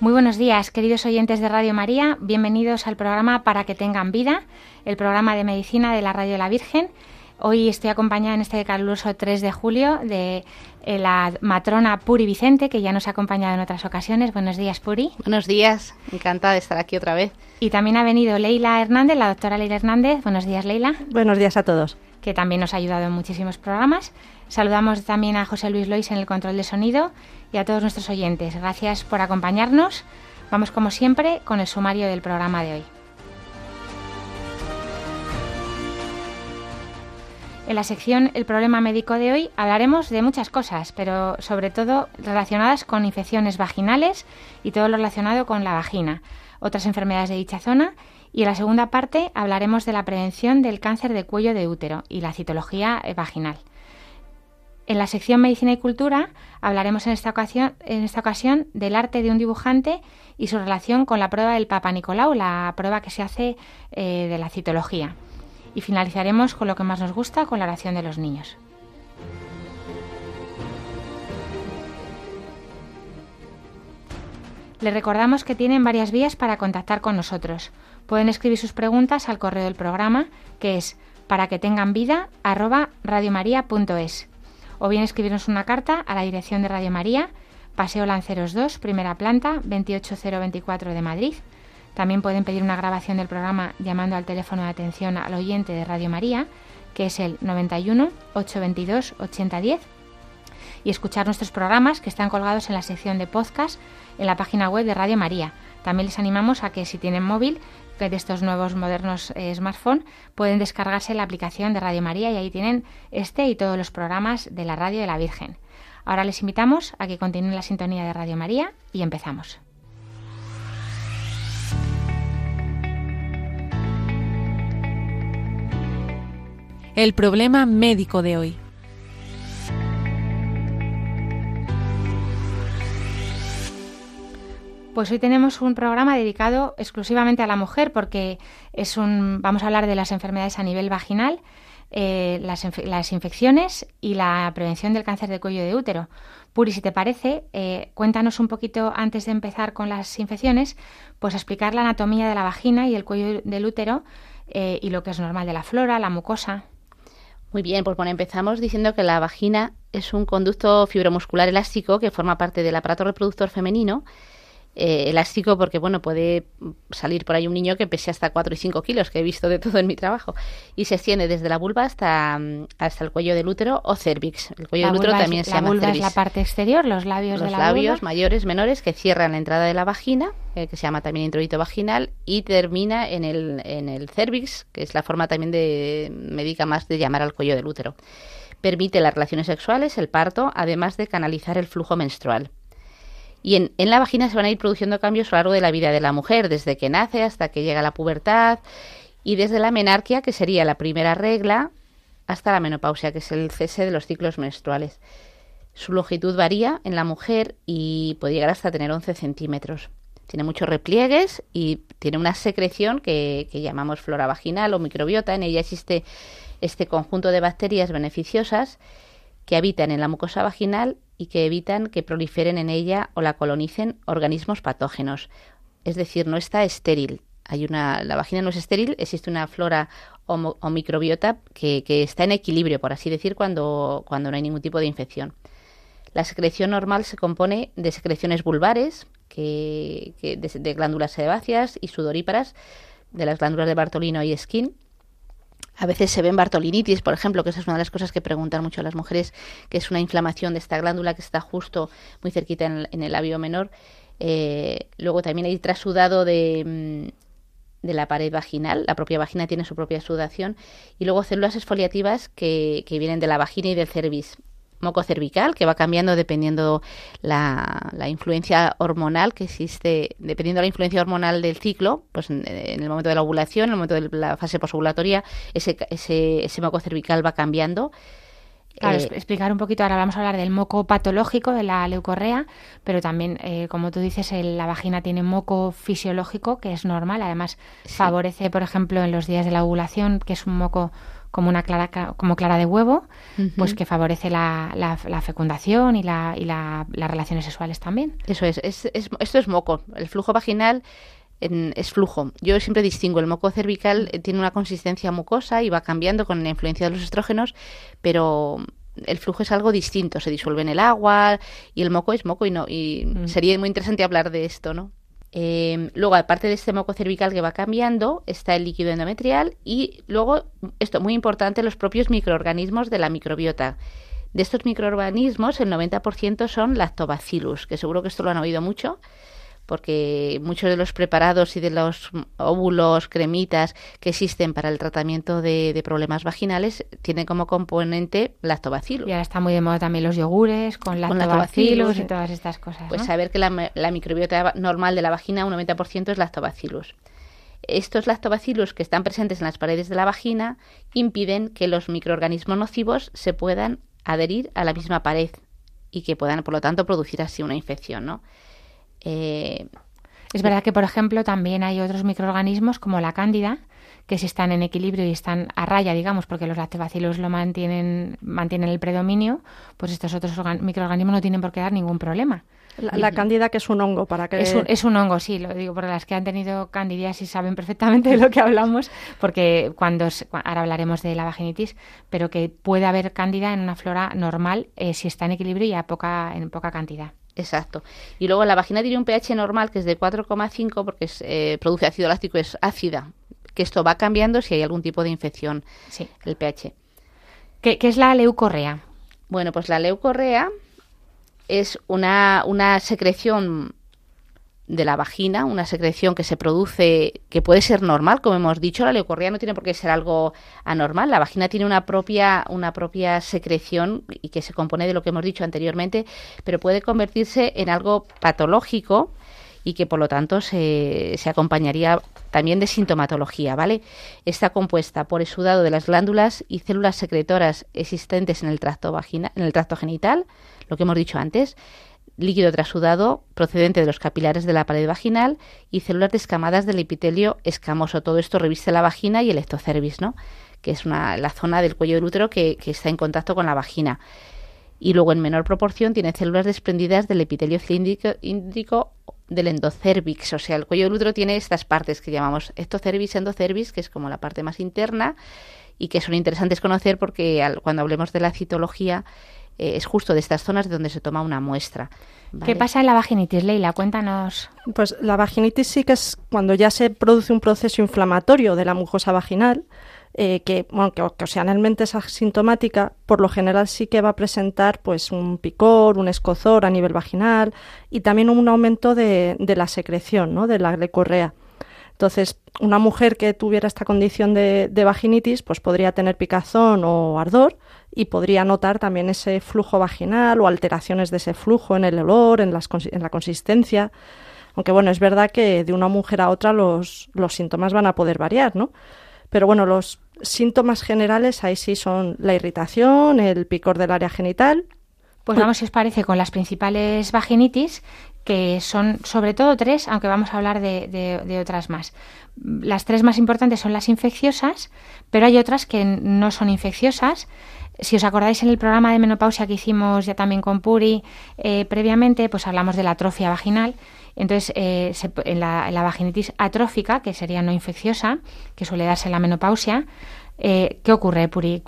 Muy buenos días, queridos oyentes de Radio María. Bienvenidos al programa Para que tengan vida, el programa de medicina de la Radio de la Virgen. Hoy estoy acompañada en este caluroso 3 de julio de eh, la matrona Puri Vicente, que ya nos ha acompañado en otras ocasiones. Buenos días, Puri. Buenos días, encantada de estar aquí otra vez. Y también ha venido Leila Hernández, la doctora Leila Hernández. Buenos días, Leila. Buenos días a todos. Que también nos ha ayudado en muchísimos programas. Saludamos también a José Luis Lois en el control de sonido y a todos nuestros oyentes. Gracias por acompañarnos. Vamos como siempre con el sumario del programa de hoy. En la sección El problema médico de hoy hablaremos de muchas cosas, pero sobre todo relacionadas con infecciones vaginales y todo lo relacionado con la vagina, otras enfermedades de dicha zona y en la segunda parte hablaremos de la prevención del cáncer de cuello de útero y la citología vaginal. En la sección Medicina y Cultura hablaremos en esta, ocasión, en esta ocasión del arte de un dibujante y su relación con la prueba del Papa Nicolau, la prueba que se hace eh, de la citología. Y finalizaremos con lo que más nos gusta, con la oración de los niños. Les recordamos que tienen varias vías para contactar con nosotros. Pueden escribir sus preguntas al correo del programa, que es para que tengan vida o bien escribirnos una carta a la dirección de Radio María, Paseo Lanceros 2, primera planta, 28024 de Madrid. También pueden pedir una grabación del programa llamando al teléfono de atención al oyente de Radio María, que es el 91 822 8010, y escuchar nuestros programas que están colgados en la sección de podcast en la página web de Radio María. También les animamos a que si tienen móvil de estos nuevos modernos eh, smartphones pueden descargarse la aplicación de Radio María y ahí tienen este y todos los programas de la Radio de la Virgen. Ahora les invitamos a que continúen la sintonía de Radio María y empezamos. El problema médico de hoy. Pues hoy tenemos un programa dedicado exclusivamente a la mujer porque es un, vamos a hablar de las enfermedades a nivel vaginal, eh, las, infecciones y la prevención del cáncer de cuello de útero. Puri, si te parece, eh, cuéntanos un poquito antes de empezar con las infecciones, pues explicar la anatomía de la vagina y el cuello del útero eh, y lo que es normal de la flora, la mucosa. Muy bien, pues bueno, empezamos diciendo que la vagina es un conducto fibromuscular elástico que forma parte del aparato reproductor femenino eh, elástico porque, bueno, puede salir por ahí un niño que pese hasta 4 y 5 kilos, que he visto de todo en mi trabajo, y se extiende desde la vulva hasta, mm, hasta el cuello del útero o cervix. El cuello del útero también se llama vulva es la parte exterior, los labios los de la labios mayores, menores, que cierran la entrada de la vagina, eh, que se llama también introito vaginal, y termina en el, en el cervix, que es la forma también de médica más de llamar al cuello del útero. Permite las relaciones sexuales, el parto, además de canalizar el flujo menstrual. Y en, la vagina se van a ir produciendo cambios a lo largo de la vida de la mujer, desde que nace hasta que llega la pubertad y desde la menarquia, que sería la primera regla, hasta la menopausia, que es el cese de los ciclos menstruales. Su longitud varía en la mujer y puede llegar hasta tener 11 centímetros. Tiene muchos repliegues y tiene una secreción que llamamos flora vaginal o microbiota. En ella existe este conjunto de bacterias beneficiosas que habitan en la mucosa vaginal y que evitan que proliferen en ella o la colonicen organismos patógenos. Es decir, no está estéril. Hay una, la vagina no es estéril, existe una flora o, microbiota que, está en equilibrio, por así decir, cuando, cuando no hay ningún tipo de infección. La secreción normal se compone de secreciones vulvares, que, de, glándulas sebáceas y sudoríparas, de las glándulas de Bartolino y Skin, a veces se ven bartolinitis, por ejemplo, que esa es una de las cosas que preguntan mucho las mujeres, que es una inflamación de esta glándula que está justo muy cerquita en, el labio menor. Eh, luego también hay trasudado de, mm, de la pared vaginal, la propia vagina tiene su propia sudación, y luego células exfoliativas que, que vienen de la vagina y del cervix. Moco cervical, que va cambiando dependiendo la, la influencia hormonal que existe, dependiendo de la influencia hormonal del ciclo, pues en, el momento de la ovulación, en el momento de la fase posovulatoria, ese, ese, ese moco cervical va cambiando. Claro, eh, explicar un poquito, ahora vamos a hablar del moco patológico de la leucorrea, pero también, eh, como tú dices, la vagina tiene moco fisiológico, que es normal, además favorece, por ejemplo, en los días de la ovulación, que es un moco como una clara como clara de huevo, pues que favorece la, la, fecundación y, la, y las relaciones sexuales también. Eso es, es, esto es moco. El flujo vaginal es flujo. Yo siempre distingo el moco cervical, eh, tiene una consistencia mucosa y va cambiando con la influencia de los estrógenos, pero el flujo es algo distinto, se disuelve en el agua y el moco es moco y no y sería muy interesante hablar de esto, ¿no? Eh, luego, aparte de este moco cervical que va cambiando, está el líquido endometrial y luego, esto muy importante, los propios microorganismos de la microbiota. De estos microorganismos, el 90% son lactobacillus, que seguro que esto lo han oído mucho porque muchos de los preparados y de los óvulos, cremitas que existen para el tratamiento de, problemas vaginales tienen como componente lactobacillus. Y ahora está muy de moda también los yogures con lactobacillus, y todas estas cosas. Pues saber que la, la, microbiota normal de la vagina, un 90% es lactobacillus. Estos lactobacillus que están presentes en las paredes de la vagina impiden que los microorganismos nocivos se puedan adherir a la misma pared y que puedan, por lo tanto, producir así una infección, ¿no? Eh, es verdad que, por ejemplo, también hay otros microorganismos como la cándida, que si están en equilibrio y están a raya, digamos, porque los lactobacilos lo mantienen, mantienen el predominio, pues estos otros microorganismos no tienen por qué dar ningún problema. La, cándida que es un hongo para que es un, es un, hongo sí lo digo porque las que han tenido candidiasis saben perfectamente de lo que hablamos porque cuando ahora hablaremos de la vaginitis pero que puede haber cándida en una flora normal eh, si está en equilibrio y a poca en poca cantidad Exacto. Y luego la vagina tiene un pH normal que es de 4,5 porque eh, produce ácido láctico, es ácida. Que esto va cambiando si hay algún tipo de infección, sí. el pH. ¿Qué, ¿Qué, es la leucorrea? Bueno, pues la leucorrea es una, una secreción de la vagina, una secreción que se produce, que puede ser normal, como hemos dicho, la leucorrea no tiene por qué ser algo anormal. La vagina tiene una propia, una propia secreción y que se compone de lo que hemos dicho anteriormente, pero puede convertirse en algo patológico y que por lo tanto se, se acompañaría también de sintomatología, ¿vale? Está compuesta por exudado de las glándulas y células secretoras existentes en el tracto vagina, en el tracto genital, lo que hemos dicho antes, líquido trasudado procedente de los capilares de la pared vaginal y células descamadas del epitelio escamoso. Todo esto reviste la vagina y el ectocervis, ¿no? que es una, la zona del cuello del útero que, está en contacto con la vagina. Y luego, en menor proporción, tiene células desprendidas del epitelio cilíndrico del endocervix. O sea, el cuello del útero tiene estas partes que llamamos ectocervix, endocervix, que es como la parte más interna y que son interesantes conocer porque cuando hablemos de la citología eh, es justo de estas zonas de donde se toma una muestra. ¿Qué pasa en la vaginitis, Leila? Cuéntanos. Pues la vaginitis sí que es cuando ya se produce un proceso inflamatorio de la mucosa vaginal, eh, que, bueno, que ocasionalmente es asintomática, por lo general sí que va a presentar pues un picor, un escozor a nivel vaginal y también un aumento de, la secreción, ¿no? de la glecorrea. Entonces, una mujer que tuviera esta condición de, de, vaginitis, pues podría tener picazón o ardor, y podría notar también ese flujo vaginal o alteraciones de ese flujo en el olor, en, en la consistencia. Aunque bueno, es verdad que de una mujer a otra los, los síntomas van a poder variar, ¿no? Pero bueno, los síntomas generales ahí sí son la irritación, el picor del área genital. Pues vamos, si os parece, con las principales vaginitis, que son sobre todo tres, aunque vamos a hablar de, de, otras más. Las tres más importantes son las infecciosas, pero hay otras que no son infecciosas si os acordáis en el programa de menopausia que hicimos ya también con Puri eh, previamente, pues hablamos de la atrofia vaginal. Entonces, eh, en, la, vaginitis atrófica, que sería no infecciosa, que suele darse en la menopausia, eh, ¿qué ocurre, Puri?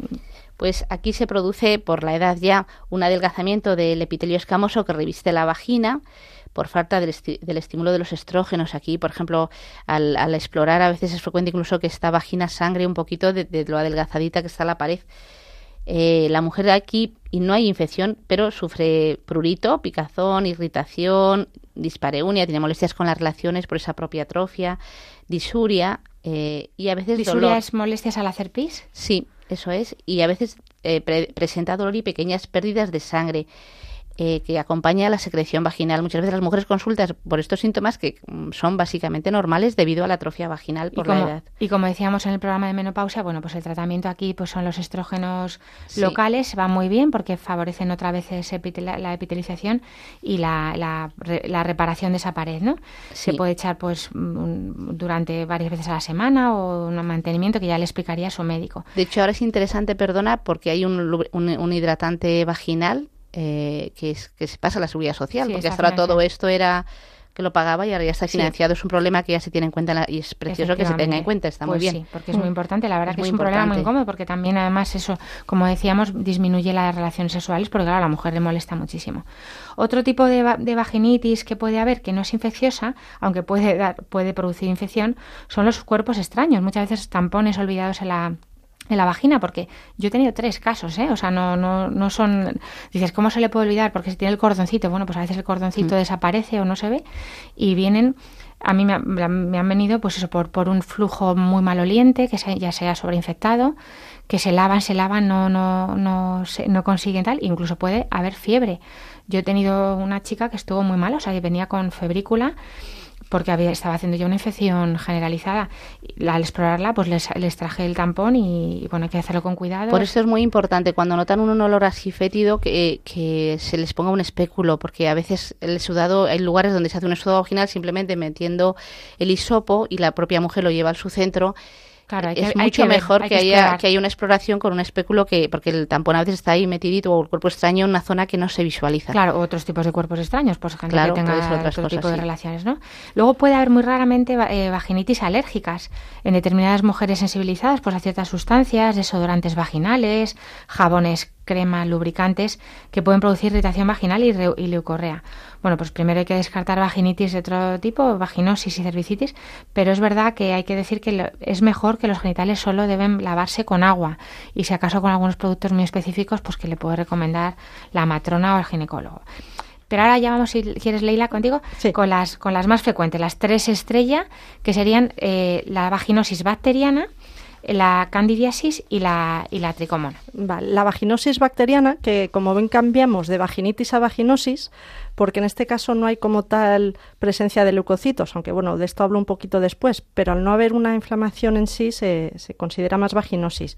Pues aquí se produce por la edad ya un adelgazamiento del epitelio escamoso que reviste la vagina por falta del, estímulo de los estrógenos. Aquí, por ejemplo, al, explorar a veces es frecuente incluso que esta vagina sangre un poquito de, de lo adelgazadita que está la pared. Eh, la mujer aquí, y no hay infección, pero sufre prurito, picazón, irritación, dispareunia, tiene molestias con las relaciones por esa propia atrofia, disuria eh, y a veces ¿Disuria es molestias al hacer pis? Sí, eso es. Y a veces presenta dolor y pequeñas pérdidas de sangre. Eh, que acompaña a la secreción vaginal. Muchas veces las mujeres consultan por estos síntomas que mm, son básicamente normales debido a la atrofia vaginal por la edad. Y como decíamos en el programa de menopausia, bueno, pues el tratamiento aquí pues son los estrógenos locales, va muy bien porque favorecen otra vez la epitelización y la, la, reparación de esa pared, ¿no? Se puede echar pues durante varias veces a la semana o un mantenimiento que ya le explicaría a su médico. De hecho, ahora es interesante, perdona, porque hay un, un hidratante vaginal eh, que, es, que se pasa a la seguridad social, porque hasta ahora todo esto era que lo pagaba y ahora ya está financiado. Es un problema que ya se tiene en cuenta y es precioso que se tenga en cuenta, está muy pues bien. Sí, porque es muy importante, la verdad que es un problema muy incómodo porque también además eso, como decíamos, disminuye las relaciones sexuales porque claro, a la mujer le molesta muchísimo. Otro tipo de, de vaginitis que puede haber, que no es infecciosa, aunque puede, dar, puede producir infección, son los cuerpos extraños. Muchas veces tampones olvidados en la en la vagina, porque yo he tenido tres casos, ¿eh? O sea, no, no, no son... Dices, ¿cómo se le puede olvidar? Porque si tiene el cordoncito, bueno, pues a veces el cordoncito mm. desaparece o no se ve y vienen... A mí me, me, han venido, pues eso, por, por un flujo muy maloliente, que se, ya sea sobreinfectado, que se lavan, se lavan, no, no, no, se, no consiguen tal, incluso puede haber fiebre. Yo he tenido una chica que estuvo muy mal, o sea, que venía con febrícula porque había, estaba haciendo ya una infección generalizada. Al explorarla, pues les, traje el tampón y, bueno, hay que hacerlo con cuidado. Por eso es muy importante cuando notan un olor así fétido que, que se les ponga un espéculo, porque a veces el sudado, hay lugares donde se hace un sudado vaginal simplemente metiendo el hisopo y la propia mujer lo lleva al su centro es mucho mejor que, haya, que haya una exploración con un espéculo que, porque el tampón a veces está ahí metidito o el cuerpo extraño en una zona que no se visualiza. Claro, otros tipos de cuerpos extraños, pues gente que tenga otro tipo de relaciones, ¿no? Luego puede haber muy raramente eh, vaginitis alérgicas en determinadas mujeres sensibilizadas pues, a ciertas sustancias, desodorantes vaginales, jabones crema, lubricantes que pueden producir irritación vaginal y, leucorrea. Bueno, pues primero hay que descartar vaginitis de otro tipo, vaginosis y cervicitis, pero es verdad que hay que decir que es mejor que los genitales solo deben lavarse con agua y si acaso con algunos productos muy específicos, pues que le puede recomendar la matrona o el ginecólogo. Pero ahora ya vamos, si quieres, Leila, contigo, con, las, con las más frecuentes, las tres estrellas, que serían eh, la vaginosis bacteriana, la candidiasis y la, y la tricomona. la vaginosis bacteriana, que como ven cambiamos de vaginitis a vaginosis, porque en este caso no hay como tal presencia de leucocitos, aunque bueno, de esto hablo un poquito después, pero al no haber una inflamación en sí se, se considera más vaginosis.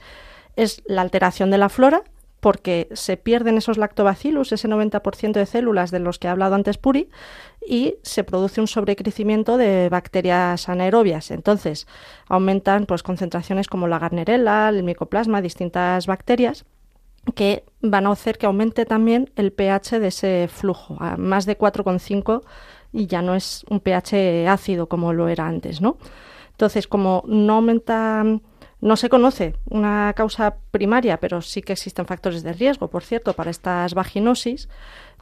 Es la alteración de la flora, porque se pierden esos lactobacillus, ese 90% de células de los que ha hablado antes Puri, y se produce un sobrecrecimiento de bacterias anaerobias. Entonces, aumentan pues, concentraciones como la garnerella, el micoplasma, distintas bacterias que van a hacer que aumente también el pH de ese flujo a más de 4,5 y ya no es un pH ácido como lo era antes, ¿no? Entonces, como no aumenta no se conoce una causa primaria, pero sí que existen factores de riesgo, por cierto, para estas vaginosis.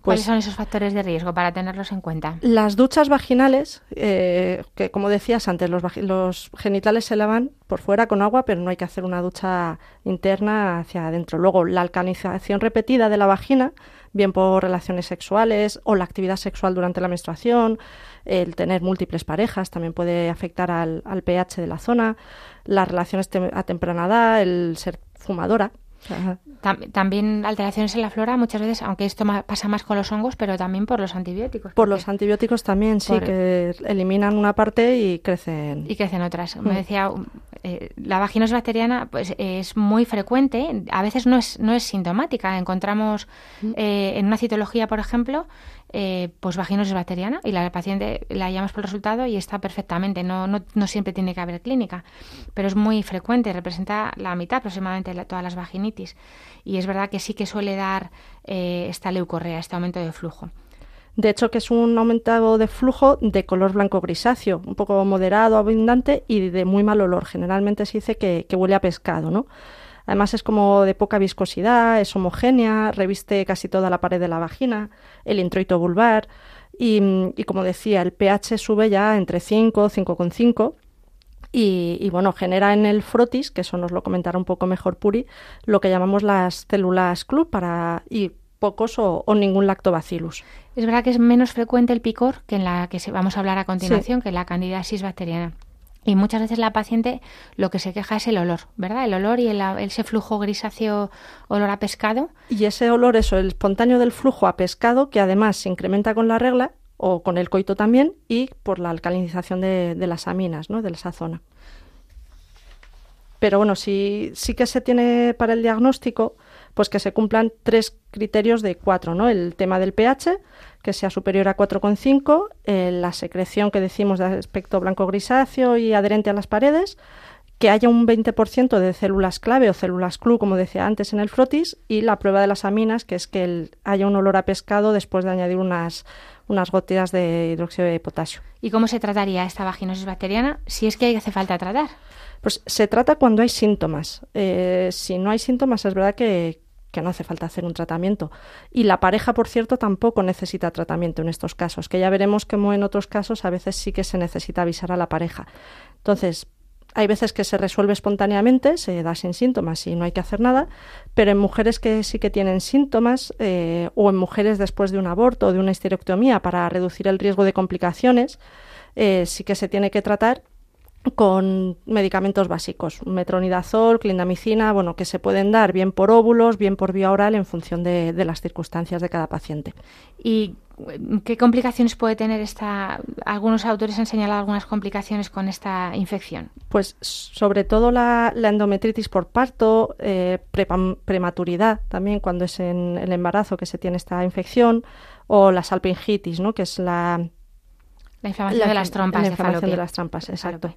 ¿Cuáles pues son esos factores de riesgo para tenerlos en cuenta? Las duchas vaginales, eh, que como decías antes, los, los, genitales se lavan por fuera con agua, pero no hay que hacer una ducha interna hacia adentro. Luego, la alcalinización repetida de la vagina, bien por relaciones sexuales o la actividad sexual durante la menstruación, el tener múltiples parejas también puede afectar al, pH de la zona, las relaciones a temprana edad, el ser fumadora, también alteraciones en la flora muchas veces, aunque esto pasa más con los hongos, pero también por los antibióticos. Por los antibióticos también, sí, que eliminan una parte y crecen. Y crecen otras. Me mm. decía, eh, la vaginosis bacteriana pues, es muy frecuente, a veces no es, no es sintomática. Encontramos mm. eh, en una citología, por ejemplo, eh, pues vaginosis bacteriana y la paciente la llamamos por el resultado y está perfectamente. No, no, no, siempre tiene que haber clínica, pero es muy frecuente, representa la mitad aproximadamente de todas las vaginitis. Y es verdad que sí que suele dar eh, esta leucorrea, este aumento de flujo. De hecho, que es un aumentado de flujo de color blanco grisáceo, un poco moderado, abundante y de muy mal olor. Generalmente se dice que, que huele a pescado, ¿no? Además es como de poca viscosidad, es homogénea, reviste casi toda la pared de la vagina, el introito vulvar y, y como decía, el pH sube ya entre 5, 5,5 y, y, bueno, genera en el frotis, que eso nos lo comentará un poco mejor Puri, lo que llamamos las células club para, y pocos o, ningún lactobacillus. Es verdad que es menos frecuente el picor que en la que vamos a hablar a continuación, que la candidiasis bacteriana. Y muchas veces la paciente lo que se queja es el olor, ¿verdad? El olor y el, ese flujo grisáceo olor a pescado. Y ese olor, eso, el espontáneo del flujo a pescado, que además se incrementa con la regla o con el coito también y por la alcalinización de, las aminas, ¿no? De esa zona. Pero bueno, sí, sí que se tiene para el diagnóstico, pues que se cumplan tres criterios de cuatro, ¿no? El tema del pH, que sea superior a 4,5, eh, la secreción que decimos de aspecto blanco grisáceo y adherente a las paredes, que haya un 20% de células clave o células CLU, como decía antes en el frotis, y la prueba de las aminas, que es que haya un olor a pescado después de añadir unas, unas gotitas de hidróxido de potasio. ¿Y cómo se trataría esta vaginosis bacteriana si es que hace falta tratar? Pues se trata cuando hay síntomas. Eh, si no hay síntomas, es verdad que, que no hace falta hacer un tratamiento. Y la pareja, por cierto, tampoco necesita tratamiento en estos casos, que ya veremos como en otros casos a veces sí que se necesita avisar a la pareja. Entonces, hay veces que se resuelve espontáneamente, se da sin síntomas y no hay que hacer nada, pero en mujeres que sí que tienen síntomas eh, o en mujeres después de un aborto o de una histerectomía para reducir el riesgo de complicaciones, eh, sí que se tiene que tratar con medicamentos básicos, metronidazol, clindamicina, bueno, que se pueden dar bien por óvulos, bien por vía oral en función de, las circunstancias de cada paciente. ¿Y qué complicaciones puede tener esta? Algunos autores han señalado algunas complicaciones con esta infección. Pues sobre todo la, endometritis por parto, eh, prematuridad también cuando es en el embarazo que se tiene esta infección, o la salpingitis, ¿no? que es la la inflamación de las trompas. La inflamación de, las trompas, exacto.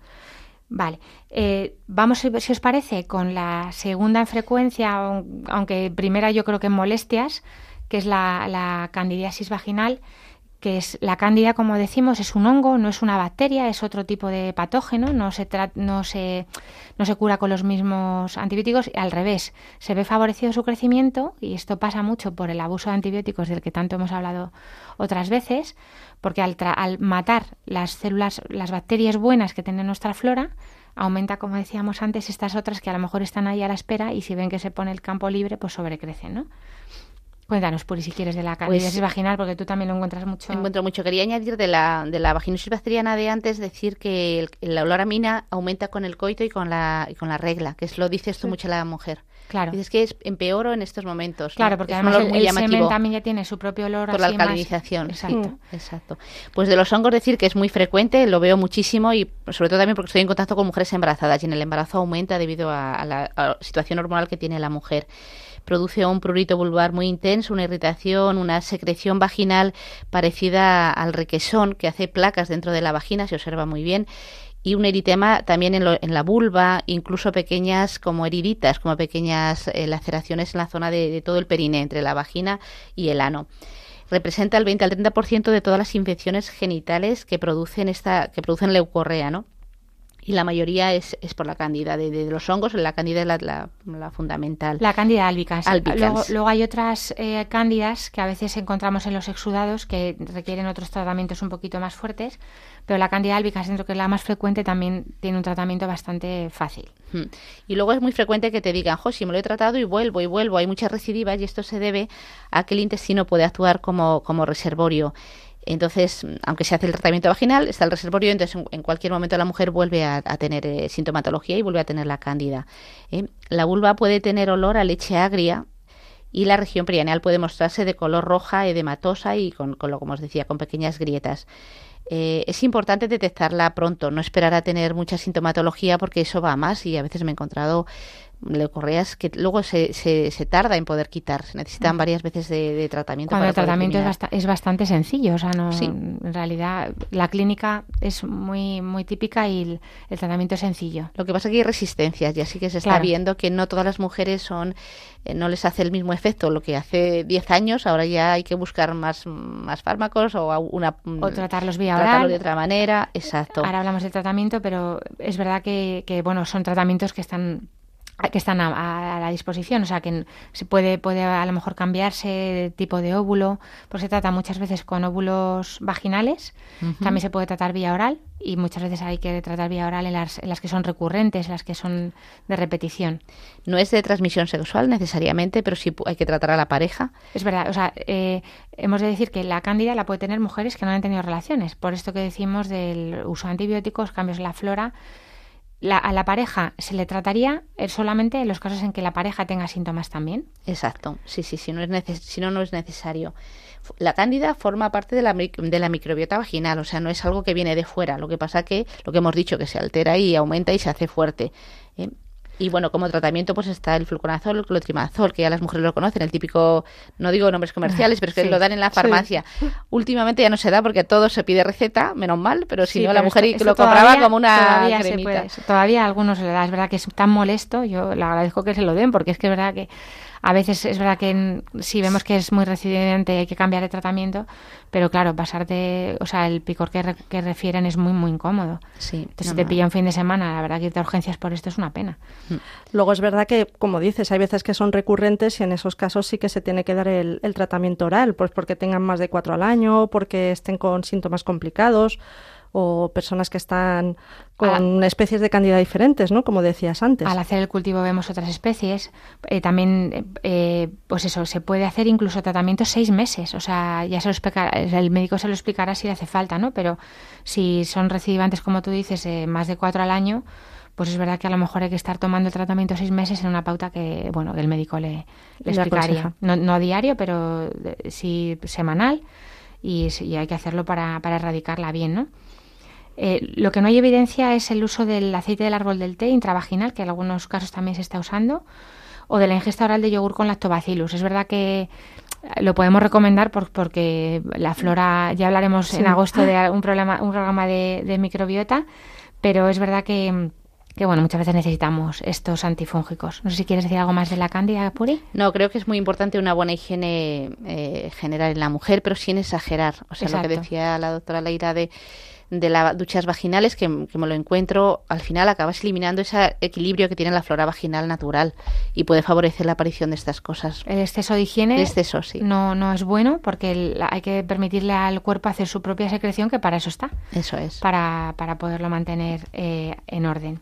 Vale, eh, vamos, si os parece, con la segunda en frecuencia, aunque primera yo creo que en molestias, que es la, la candidiasis vaginal, que es la cándida, como decimos, es un hongo, no es una bacteria, es otro tipo de patógeno, no se, no se, no se cura con los mismos antibióticos, al revés, se ve favorecido su crecimiento, y esto pasa mucho por el abuso de antibióticos del que tanto hemos hablado otras veces, porque al, al matar las células, las bacterias buenas que tiene nuestra flora, aumenta, como decíamos antes, estas otras que a lo mejor están ahí a la espera y si ven que se pone el campo libre, pues sobrecrecen, ¿no? Cuéntanos, Puri, si quieres, de la candidiasis pues, vaginal, porque tú también lo encuentras mucho. Encuentro mucho. Quería añadir de la, de la vaginosis bacteriana de antes, decir que el, olor a mina aumenta con el coito y con la, y con la regla, que es lo dices tú mucho a la mujer. Claro. Dices que es empeoro en estos momentos. Claro, porque además el, semen también ya tiene su propio olor. Por la alcalinización. Exacto. Mm. Exacto. Pues de los hongos decir que es muy frecuente, lo veo muchísimo y sobre todo también porque estoy en contacto con mujeres embarazadas y en el embarazo aumenta debido a la situación hormonal que tiene la mujer produce un prurito vulvar muy intenso, una irritación, una secreción vaginal parecida al requesón que hace placas dentro de la vagina, se observa muy bien y un eritema también en, la vulva, incluso pequeñas como heriditas, como pequeñas eh, laceraciones en la zona de, todo el perine, entre la vagina y el ano. Representa el 20 al 30% de todas las infecciones genitales que producen esta que producen leucorrea, ¿no? Y la mayoría es, es por la cándida de, los hongos, la cándida es la, la, fundamental. La cándida albicans. Luego, hay otras eh, cándidas que a veces encontramos en los exudados que requieren otros tratamientos un poquito más fuertes, pero la cándida albicans, dentro que es la más frecuente, también tiene un tratamiento bastante fácil. Hmm. Y luego es muy frecuente que te digan, jo, si me lo he tratado y vuelvo y vuelvo, hay muchas recidivas y esto se debe a que el intestino puede actuar como, como reservorio. Entonces, aunque se hace el tratamiento vaginal, está el reservorio, entonces en, cualquier momento la mujer vuelve a, tener eh, sintomatología y vuelve a tener la cándida. ¿eh? La vulva puede tener olor a leche agria y la región perianeal puede mostrarse de color roja, edematosa y con, con lo como os decía, con pequeñas grietas. Eh, es importante detectarla pronto, no esperar a tener mucha sintomatología porque eso va más y a veces me he encontrado leucorreas que luego se, se, se, tarda en poder quitar. Se necesitan varias veces de, tratamiento. Cuando el tratamiento es, es, bastante sencillo, o sea, no, en realidad la clínica es muy muy típica y el, tratamiento es sencillo. Lo que pasa es que hay resistencias y así que se está viendo que no todas las mujeres son eh, no les hace el mismo efecto lo que hace 10 años, ahora ya hay que buscar más, más fármacos o una o tratarlos vía tratarlo de otra manera, exacto. Ahora hablamos del tratamiento, pero es verdad que, que bueno, son tratamientos que están que están a, la disposición, o sea que se puede, puede a lo mejor cambiarse el tipo de óvulo, porque se trata muchas veces con óvulos vaginales, también se puede tratar vía oral y muchas veces hay que tratar vía oral en las, en las que son recurrentes, en las que son de repetición. No es de transmisión sexual necesariamente, pero sí hay que tratar a la pareja. Es verdad, o sea, eh, hemos de decir que la cándida la puede tener mujeres que no han tenido relaciones, por esto que decimos del uso de antibióticos, cambios en la flora, a la pareja se le trataría eh, solamente en los casos en que la pareja tenga síntomas también. Exacto, sí, sí, si no, es si no, no es necesario. La cándida forma parte de la, de la microbiota vaginal, o sea, no es algo que viene de fuera. Lo que pasa que, lo que hemos dicho, que se altera y aumenta y se hace fuerte. ¿eh? Y bueno, como tratamiento pues está el fluconazol, el clotrimazol, que ya las mujeres lo conocen, el típico, no digo nombres comerciales, pero es que lo dan en la farmacia. Últimamente ya no se da porque todo se pide receta, menos mal, pero si no la mujer lo compraba como una todavía cremita. todavía a algunos se le da, es verdad que es tan molesto, yo le agradezco que se lo den porque es que es verdad que a veces es verdad que si vemos que es muy residente hay que cambiar de tratamiento, pero claro, pasarte, o sea, el picor que, que refieren es muy, muy incómodo. Sí. Entonces, si te pilla un fin de semana, la verdad que irte a urgencias por esto es una pena. Mm. Luego es verdad que, como dices, hay veces que son recurrentes y en esos casos sí que se tiene que dar el, el tratamiento oral, pues porque tengan más de cuatro al año, porque estén con síntomas complicados o personas que están con especies de candida diferentes, ¿no? Como decías antes. Al hacer el cultivo vemos otras especies. Eh, también, eh, pues eso, se puede hacer incluso tratamiento seis meses. O sea, ya se lo explicará, el médico se lo explicará si le hace falta, ¿no? Pero si son recidivantes, como tú dices, eh, más de cuatro al año, pues es verdad que a lo mejor hay que estar tomando el tratamiento seis meses en una pauta que, bueno, el médico le, explicaría. No, no, diario, pero sí semanal. Y, y hay que hacerlo para, para erradicarla bien, ¿no? Eh, lo que no hay evidencia es el uso del aceite del árbol del té intravaginal, que en algunos casos también se está usando, o de la ingesta oral de yogur con lactobacillus. Es verdad que eh, lo podemos recomendar porque la flora, ya hablaremos en agosto de un, problema, un programa de, microbiota, pero es verdad que, bueno, muchas veces necesitamos estos antifúngicos. No sé si quieres decir algo más de la cándida, Puri. No, creo que es muy importante una buena higiene eh, general en la mujer, pero sin exagerar. O sea, lo que decía la doctora Leira de de las duchas vaginales que, me lo encuentro, al final acabas eliminando ese equilibrio que tiene la flora vaginal natural y puede favorecer la aparición de estas cosas. El exceso de higiene exceso, sí. no, no es bueno porque hay que permitirle al cuerpo hacer su propia secreción, que para eso está. Eso es. Para, para poderlo mantener eh, en orden.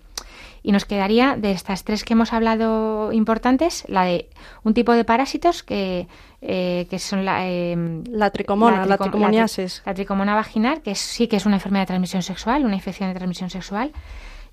Y nos quedaría de estas tres que hemos hablado importantes, la de un tipo de parásitos que, eh, que son la, eh, la tricomona, la, tricomoniasis. La, tricomona vaginal, que sí que es una enfermedad de transmisión sexual, una infección de transmisión sexual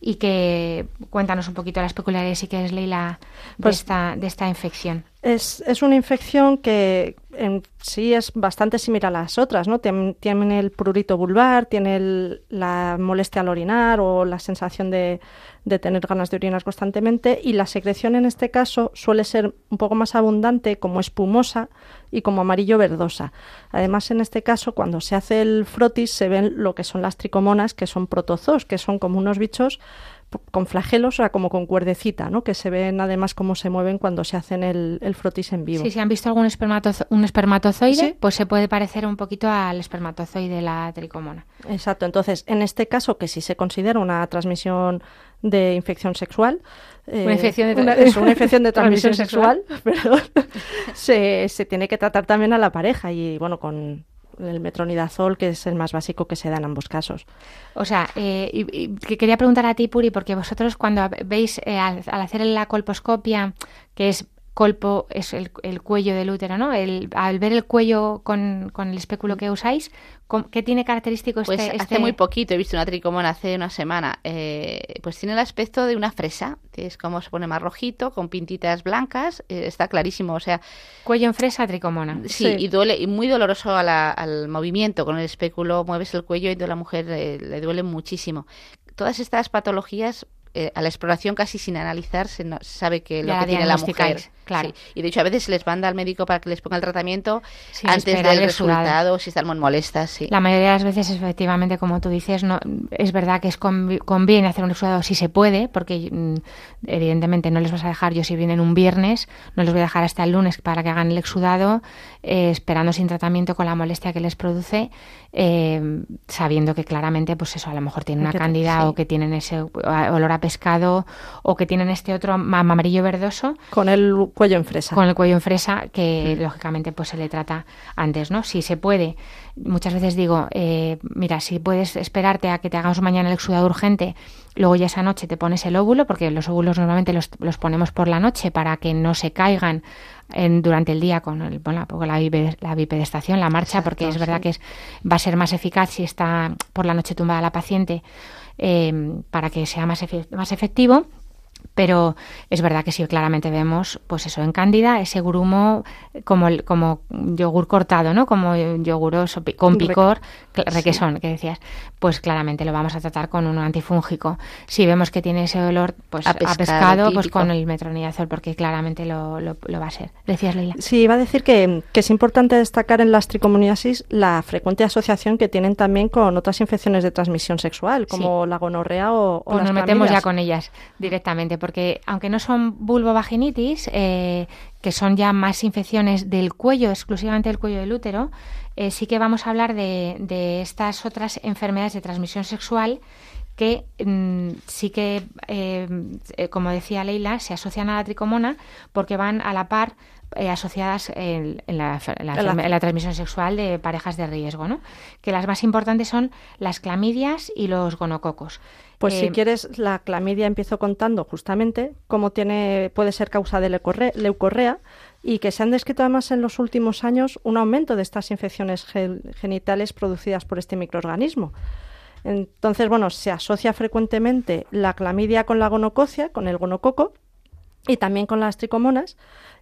y que cuéntanos un poquito las peculiaridades si quieres Leila de, pues esta, de esta infección. Es, es, una infección que en sí es bastante similar a las otras, ¿no? Tiene, el prurito vulvar, tiene la molestia al orinar o la sensación de, de tener ganas de orinar constantemente y la secreción en este caso suele ser un poco más abundante, como espumosa y como amarillo verdosa. Además, en este caso, cuando se hace el frotis, se ven lo que son las tricomonas, que son protozoos, que son como unos bichos con flagelos, o sea, como con cuerdecita, ¿no? Que se ven además cómo se mueven cuando se hacen el, frotis en vivo. Sí, si han visto algún un espermatozoide, pues se puede parecer un poquito al espermatozoide de la tricomona. Exacto. Entonces, en este caso, que si se considera una transmisión de infección sexual. Eh, una infección de, una infección de transmisión sexual, perdón, se, se tiene que tratar también a la pareja y bueno, con el metronidazol, que es el más básico que se da en ambos casos. O sea, eh, y, quería preguntar a ti, Puri, porque vosotros cuando veis eh, al, hacer la colposcopia, que es colpo es el, cuello del útero, ¿no? El, al ver el cuello con, con el espéculo que usáis, ¿qué tiene característico este, pues hace este muy poquito, he visto una tricomona hace una semana, eh, pues tiene el aspecto de una fresa, es como se pone más rojito, con pintitas blancas, eh, está clarísimo, o sea... Cuello en fresa, tricomona. Sí, y duele, y muy doloroso al movimiento, con el espéculo mueves el cuello y a la mujer le duele muchísimo. Todas estas patologías eh, a la exploración casi sin analizar se, sabe que lo que tiene la mujer. Claro. Y de hecho a veces se les manda al médico para que les ponga el tratamiento antes del resultado, si están muy molestas. Sí. La mayoría de las veces, efectivamente, como tú dices, no es verdad que es conviene hacer un exudado si se puede, porque mm, evidentemente no les vas a dejar, yo si vienen un viernes, no les voy a dejar hasta el lunes para que hagan el exudado, eh, esperando sin tratamiento con la molestia que les produce, eh, sabiendo que claramente, pues eso, a lo mejor tienen una cándida o que tienen ese olor a pescado o que tienen este otro amarillo verdoso. Con el cuello en fresa. Con el cuello en fresa, que lógicamente pues se le trata antes, ¿no? Si se puede. Muchas veces digo, eh, mira, si puedes esperarte a que te hagamos mañana el exudado urgente, luego ya esa noche te pones el óvulo, porque los óvulos normalmente los, los ponemos por la noche para que no se caigan en, durante el día con el, bueno, la, la bipedestación, la marcha, porque es verdad que es, va a ser más eficaz si está por la noche tumbada la paciente eh, para que sea más, más efectivo pero es verdad que sí, claramente vemos, pues eso, en Cándida, ese grumo como, como yogur cortado, ¿no? Como yoguroso con picor, requesón, que decías. Pues claramente lo vamos a tratar con un antifúngico. Si vemos que tiene ese olor pues a pescado, pues con el metronidazol, porque claramente lo, lo, va a ser. Decías, Leila. Sí, iba a decir que, que, es importante destacar en las tricomoniasis la frecuente asociación que tienen también con otras infecciones de transmisión sexual, como la gonorrea o, o pues nos metemos ya con ellas directamente porque aunque no son vulvovaginitis, eh, que son ya más infecciones del cuello, exclusivamente del cuello del útero, eh, sí que vamos a hablar de, estas otras enfermedades de transmisión sexual que mm, sí que, eh, como decía Leila, se asocian a la tricomona porque van a la par asociadas en, la, transmisión sexual de parejas de riesgo, ¿no? Que las más importantes son las clamidias y los gonococos. Pues si eh, quieres, la clamidia empiezo contando justamente cómo tiene, puede ser causa de leucorrea y que se han descrito además en los últimos años un aumento de estas infecciones genitales producidas por este microorganismo. Entonces, bueno, se asocia frecuentemente la clamidia con la gonococia, con el gonococo y también con las tricomonas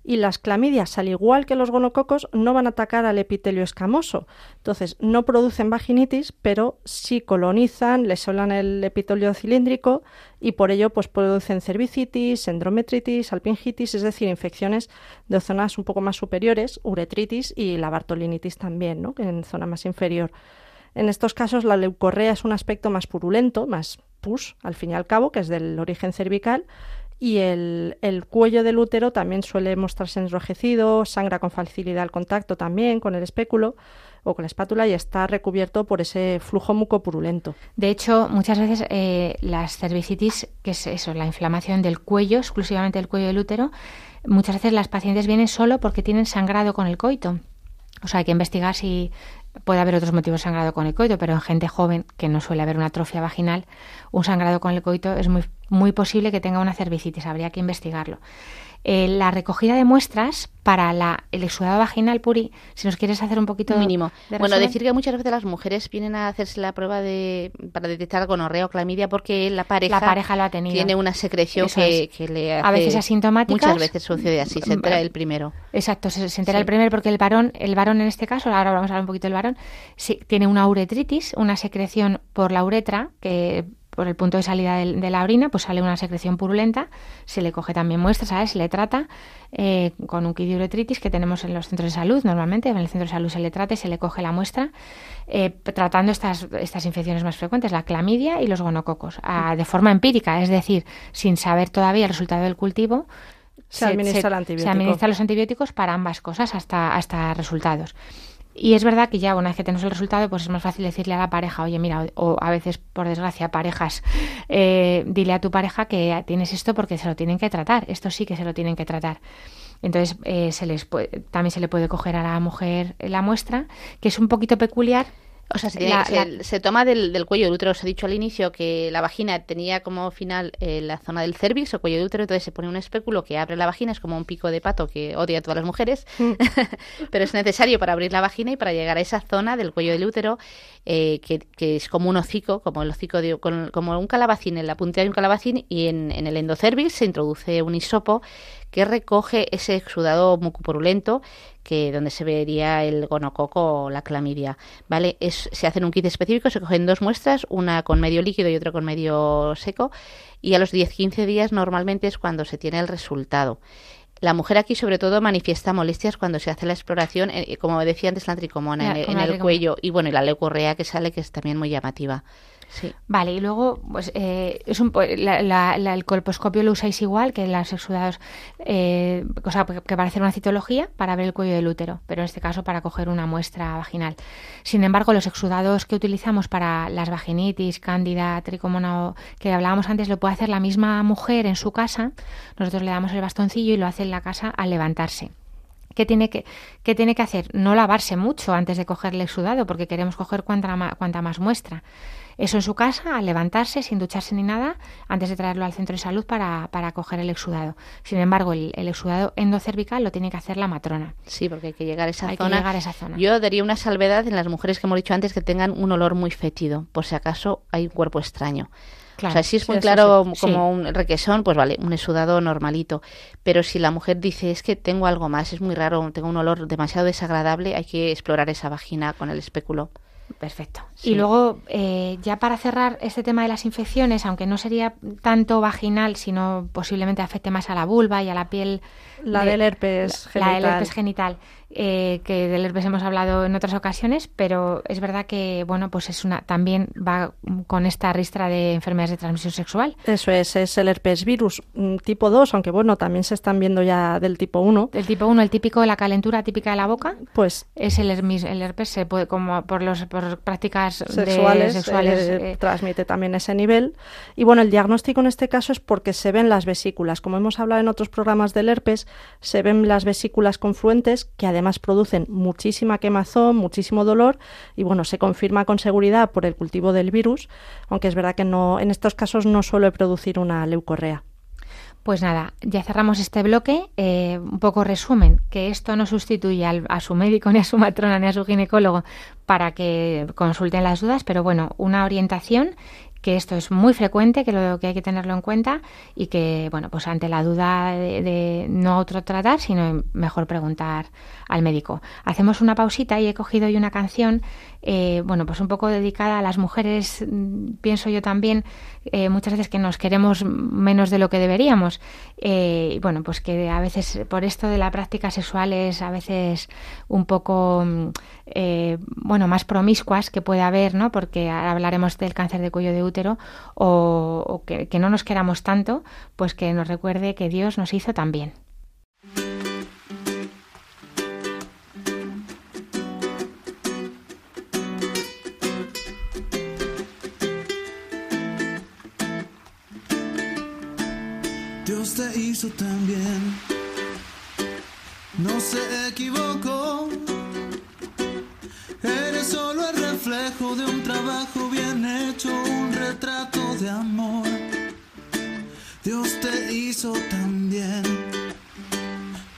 y las clamidias, al igual que los gonococos, no van a atacar al epitelio escamoso. Entonces, no producen vaginitis, pero sí colonizan, lesionan el epitelio cilíndrico y por ello pues producen cervicitis, endometritis, alpingitis, es decir, infecciones de zonas un poco más superiores, uretritis y la bartolinitis también, ¿no? en zona más inferior. En estos casos la leucorrea es un aspecto más purulento, más pus, al fin y al cabo, que es del origen cervical, y el, cuello del útero también suele mostrarse enrojecido, sangra con facilidad al contacto también con el espéculo o con la espátula y está recubierto por ese flujo mucopurulento. De hecho, muchas veces eh, las cervicitis, que es eso, la inflamación del cuello, exclusivamente del cuello del útero, muchas veces las pacientes vienen solo porque tienen sangrado con el coito. O sea, hay que investigar si puede haber otros motivos sangrado con el coito, pero en gente joven que no suele haber una atrofia vaginal, un sangrado con el coito es muy muy posible que tenga una cervicitis, habría que investigarlo. Eh, la recogida de muestras para la, el exudado vaginal, Puri, si nos quieres hacer un poquito mínimo. bueno, decir que muchas veces las mujeres vienen a hacerse la prueba de para detectar gonorrea o clamidia porque la pareja, la pareja lo ha tenido. tiene una secreción que, le hace a veces asintomática. Muchas veces sucede así, se entera el primero. Exacto, se, entera el primero porque el varón, el varón en este caso, ahora vamos a hablar un poquito del varón, sí, tiene una uretritis, una secreción por la uretra que por el punto de salida de, la orina, pues sale una secreción purulenta, se le coge también muestras, ¿sabes? Se le trata eh, con un uretritis que tenemos en los centros de salud, normalmente en el centro de salud se le trata y se le coge la muestra, eh, tratando estas, estas infecciones más frecuentes, la clamidia y los gonococos, de forma empírica, es decir, sin saber todavía el resultado del cultivo, se, administra se administran los antibióticos para ambas cosas hasta, hasta resultados. Y es verdad que ya una vez que tenemos el resultado, pues es más fácil decirle a la pareja, oye, mira, o, a veces, por desgracia, parejas, eh, dile a tu pareja que tienes esto porque se lo tienen que tratar. Esto sí que se lo tienen que tratar. Entonces, eh, se les también se le puede coger a la mujer la muestra, que es un poquito peculiar o sea, se, toma del, cuello del útero. Os he dicho al inicio que la vagina tenía como final eh, la zona del cervix o cuello del útero, entonces se pone un espéculo que abre la vagina, es como un pico de pato que odia a todas las mujeres, mm. pero es necesario para abrir la vagina y para llegar a esa zona del cuello del útero, eh, que, es como un hocico, como el hocico de, como un calabacín, en la puntilla de un calabacín, y en, en el endocervix se introduce un hisopo que recoge ese exudado mucopurulento que donde se vería el gonococo o la clamidia, ¿vale? Es, se hacen un kit específico, se cogen dos muestras, una con medio líquido y otra con medio seco, y a los 10-15 días normalmente es cuando se tiene el resultado. La mujer aquí sobre todo manifiesta molestias cuando se hace la exploración, eh, como decía antes la tricomona, en, el cuello y bueno, y la leucorrea que sale que es también muy llamativa. Sí. Vale, y luego, pues, eh, es un, el colposcopio lo usáis igual que los exudados, eh, o sea, que parece una citología para ver el cuello del útero, pero en este caso para coger una muestra vaginal. Sin embargo, los exudados que utilizamos para las vaginitis, cándida, tricomona, que hablábamos antes, lo puede hacer la misma mujer en su casa. Nosotros le damos el bastoncillo y lo hace en la casa al levantarse. ¿Qué tiene que, qué tiene que hacer? No lavarse mucho antes de coger el exudado, porque queremos coger cuanta, cuanta más muestra. Eso en su casa, al levantarse, sin ducharse ni nada, antes de traerlo al centro de salud para, para coger el exudado. Sin embargo, el, exudado endocervical lo tiene que hacer la matrona. Sí, porque hay que llegar a esa, hay zona. Que llegar a esa zona. Yo daría una salvedad en las mujeres que hemos dicho antes que tengan un olor muy fétido, por si acaso hay un cuerpo extraño. o sea, si es muy claro como un requesón, pues vale, un exudado normalito. Pero si la mujer dice, es que tengo algo más, es muy raro, tengo un olor demasiado desagradable, hay que explorar esa vagina con el espéculo. Perfecto. Y luego, eh, ya para cerrar este tema de las infecciones, aunque no sería tanto vaginal, sino posiblemente afecte más a la vulva y a la piel. La del herpes genital. La del herpes genital. Eh, que del herpes hemos hablado en otras ocasiones, pero es verdad que bueno, pues es una también va con esta ristra de enfermedades de transmisión sexual. Eso es, es el herpes virus mm, tipo 2, aunque bueno, también se están viendo ya del tipo 1. El tipo 1, el típico de la calentura típica de la boca, pues es el herpes, el herpes se puede como por los por prácticas sexuales, sexuales eh, eh, transmite también ese nivel. Y bueno, el diagnóstico en este caso es porque se ven las vesículas, como hemos hablado en otros programas del herpes, se ven las vesículas confluentes que además además producen muchísima quemazón, muchísimo dolor y bueno, se confirma con seguridad por el cultivo del virus, aunque es verdad que no en estos casos no suele producir una leucorrea. Pues nada, ya cerramos este bloque. Eh, un poco resumen, que esto no sustituye a su médico, ni a su matrona, ni a su ginecólogo para que consulten las dudas, pero bueno, una orientación que esto es muy frecuente, que lo que hay que tenerlo en cuenta y que, bueno, pues ante la duda de, no otro tratar, sino mejor preguntar al médico. Hacemos una pausita y he cogido hoy una canción, eh, bueno, pues un poco dedicada a las mujeres, mm, pienso yo también, eh, muchas veces que nos queremos menos de lo que deberíamos. Eh, bueno, pues que a veces por esto de la práctica sexual es a veces un poco, mm, bueno, más promiscuas que puede haber, ¿no? Porque hablaremos del cáncer de cuello de útero o, que, no nos queramos tanto, pues que nos recuerde que Dios nos hizo también. Dios te hizo también. No se equivocó. Eres solo el reflejo de un trabajo bien hecho, un retrato de amor. Dios te hizo también.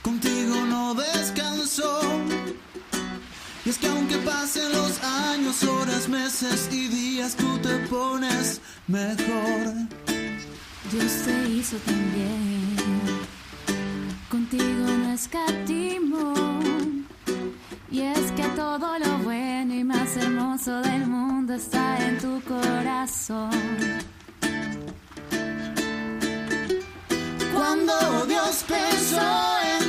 Contigo no descansó. Y es que aunque pasen los años, horas, meses y días, tú te pones mejor. Dios te hizo también, contigo no escatimo. Y es que todo lo bueno y más hermoso del mundo está en tu corazón. Cuando Dios pensó en